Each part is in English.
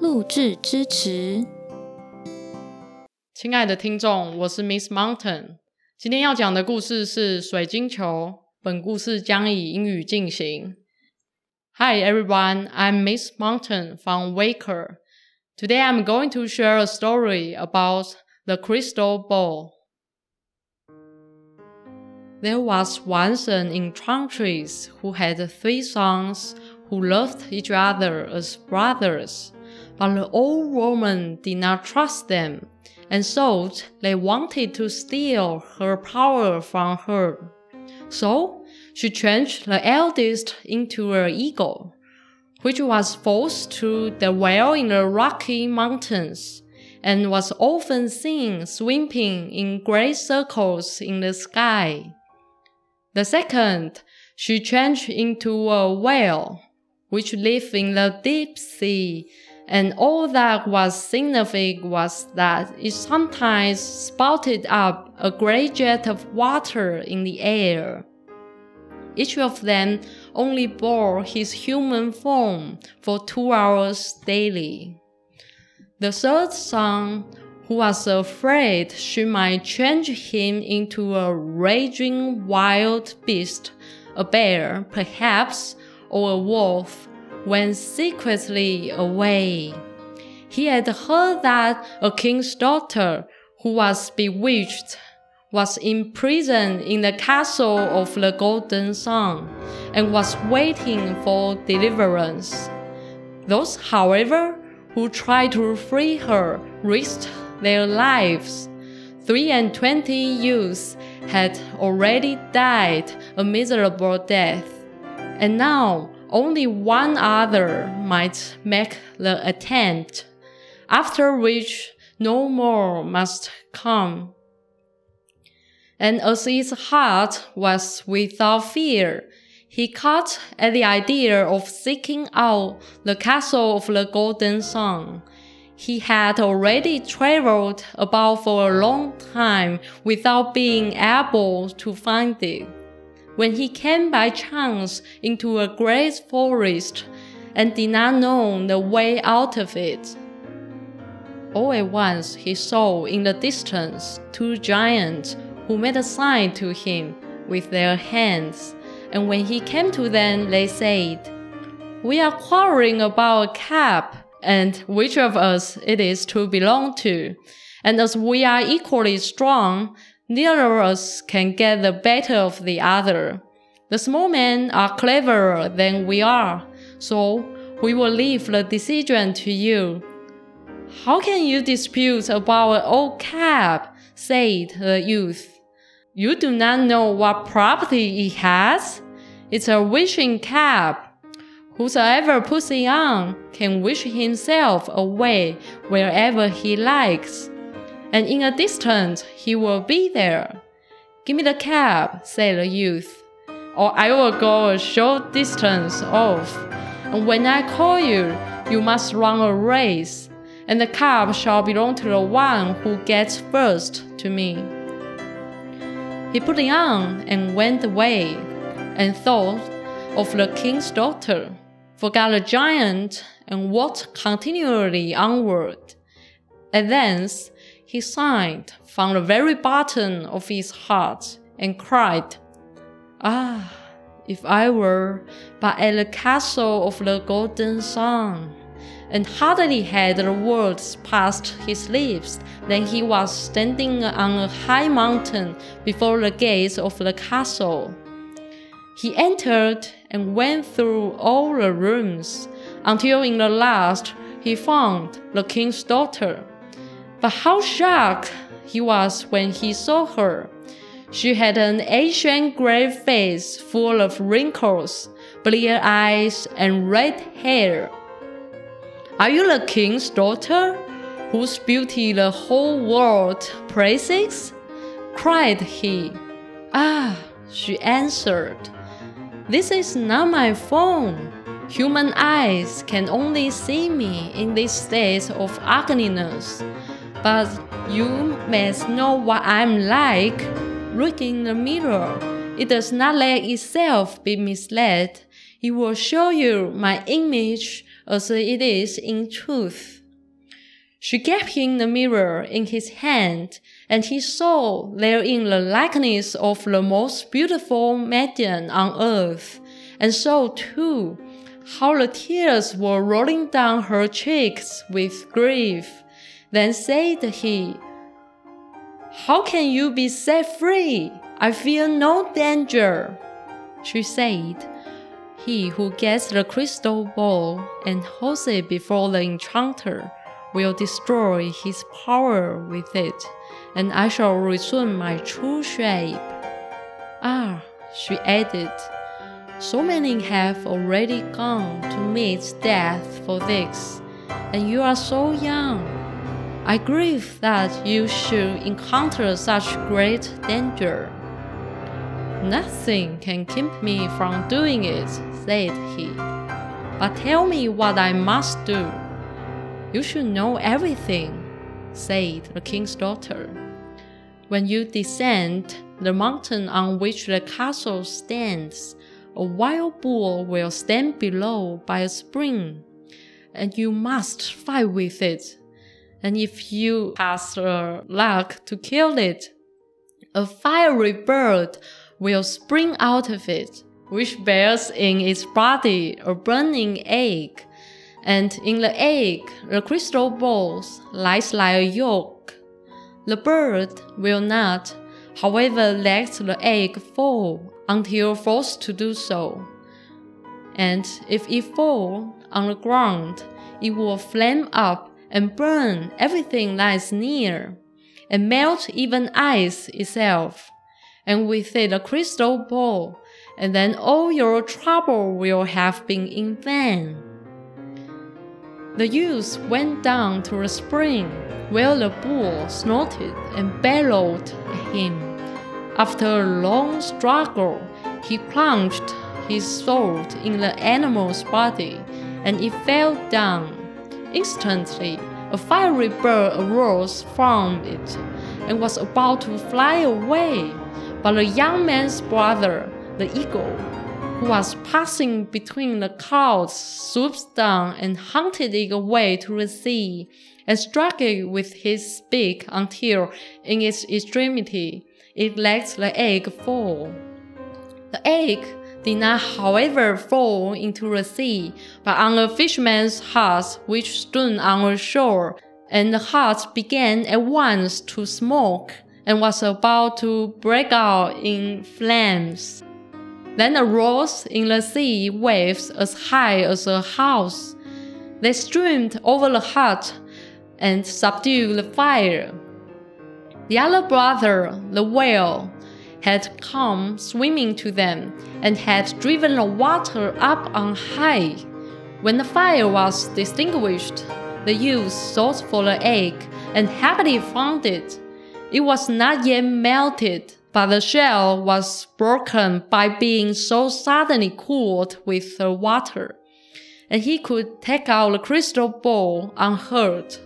录制支持。亲爱的听众，我是 Miss Mountain。今天要讲的故事是水晶球。本故事将以英语进行。Hi everyone, I'm Miss Mountain from Waker. Today I'm going to share a story about the crystal ball. There was once an enchantress who had three sons who loved each other as brothers. But the old woman did not trust them, and thought they wanted to steal her power from her. So she changed the eldest into an eagle, which was forced to dwell in the rocky mountains, and was often seen sweeping in great circles in the sky. The second she changed into a whale, which lived in the deep sea and all that was significant was that it sometimes spouted up a great jet of water in the air. Each of them only bore his human form for two hours daily. The third son, who was afraid she might change him into a raging wild beast, a bear, perhaps, or a wolf, went secretly away. He had heard that a king's daughter, who was bewitched, was imprisoned in the castle of the Golden Sun and was waiting for deliverance. Those, however, who tried to free her risked their lives. Three and twenty youths had already died a miserable death, and now only one other might make the attempt, after which no more must come. And as his heart was without fear, he caught at the idea of seeking out the castle of the golden sun. He had already traveled about for a long time without being able to find it when he came by chance into a great forest and did not know the way out of it. All at once he saw in the distance two giants who made a sign to him with their hands, and when he came to them, they said, We are quarreling about a cap, and which of us it is to belong to. And as we are equally strong, Neither of us can get the better of the other. The small men are cleverer than we are, so we will leave the decision to you. How can you dispute about an old cap? said the youth. You do not know what property it has? It's a wishing cap. Whosoever puts it on can wish himself away wherever he likes and in a distance he will be there. Give me the cab, said the youth, or I will go a short distance off. And when I call you, you must run a race, and the cab shall belong to the one who gets first to me. He put it on and went away, and thought of the king's daughter, forgot the giant, and walked continually onward. And thence he sighed from the very bottom of his heart and cried, Ah, if I were but at the castle of the golden sun! And hardly had the words passed his lips than he was standing on a high mountain before the gates of the castle. He entered and went through all the rooms until in the last he found the king's daughter. But how shocked he was when he saw her. She had an Asian gray face full of wrinkles, blear eyes, and red hair. Are you the king's daughter, whose beauty the whole world praises? cried he. Ah, she answered, This is not my phone. Human eyes can only see me in this state of ugliness. But you must know what I'm like. Look in the mirror. It does not let itself be misled. It will show you my image as it is in truth. She gave him the mirror in his hand, and he saw therein the likeness of the most beautiful maiden on earth, and saw too how the tears were rolling down her cheeks with grief. Then said he, How can you be set free? I feel no danger. She said, He who gets the crystal ball and holds it before the enchanter will destroy his power with it, and I shall resume my true shape. Ah, she added, so many have already gone to meet death for this, and you are so young. I grieve that you should encounter such great danger. Nothing can keep me from doing it, said he. But tell me what I must do. You should know everything, said the king's daughter. When you descend the mountain on which the castle stands, a wild bull will stand below by a spring, and you must fight with it. And if you pass the luck to kill it, a fiery bird will spring out of it, which bears in its body a burning egg and in the egg the crystal balls lies like a yolk. The bird will not, however, let the egg fall until forced to do so. And if it fall on the ground, it will flame up and burn everything that is near, and melt even ice itself. And with it a crystal ball, and then all your trouble will have been in vain. The youth went down to the spring, where the bull snorted and bellowed at him. After a long struggle, he plunged his sword in the animal's body, and it fell down. Instantly, a fiery bird arose from it and was about to fly away. But the young man's brother, the eagle, who was passing between the clouds, swooped down and hunted it away to the sea, and struck it with his beak until, in its extremity, it let the egg fall. The egg did not, however, fall into the sea, but on a fisherman's hut which stood on the shore, and the hut began at once to smoke and was about to break out in flames. Then arose in the sea waves as high as a house. They streamed over the hut and subdued the fire. The other brother, the whale, had come swimming to them and had driven the water up on high. When the fire was extinguished, the youth sought for the egg and happily found it. It was not yet melted but the shell was broken by being so suddenly cooled with the water, and he could take out the crystal ball unhurt.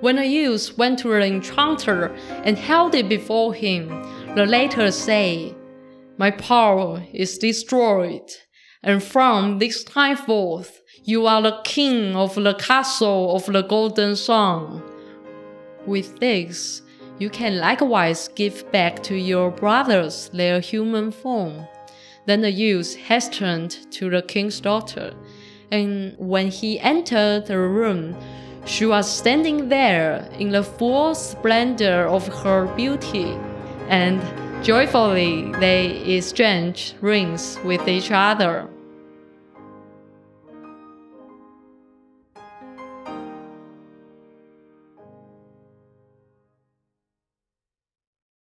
When the youth went to the enchanter and held it before him, the latter said, My power is destroyed, and from this time forth you are the king of the castle of the golden sun. With this, you can likewise give back to your brothers their human form. Then the youth hastened to the king's daughter, and when he entered the room, she was standing there in the full splendor of her beauty, and joyfully they exchanged rings with each other.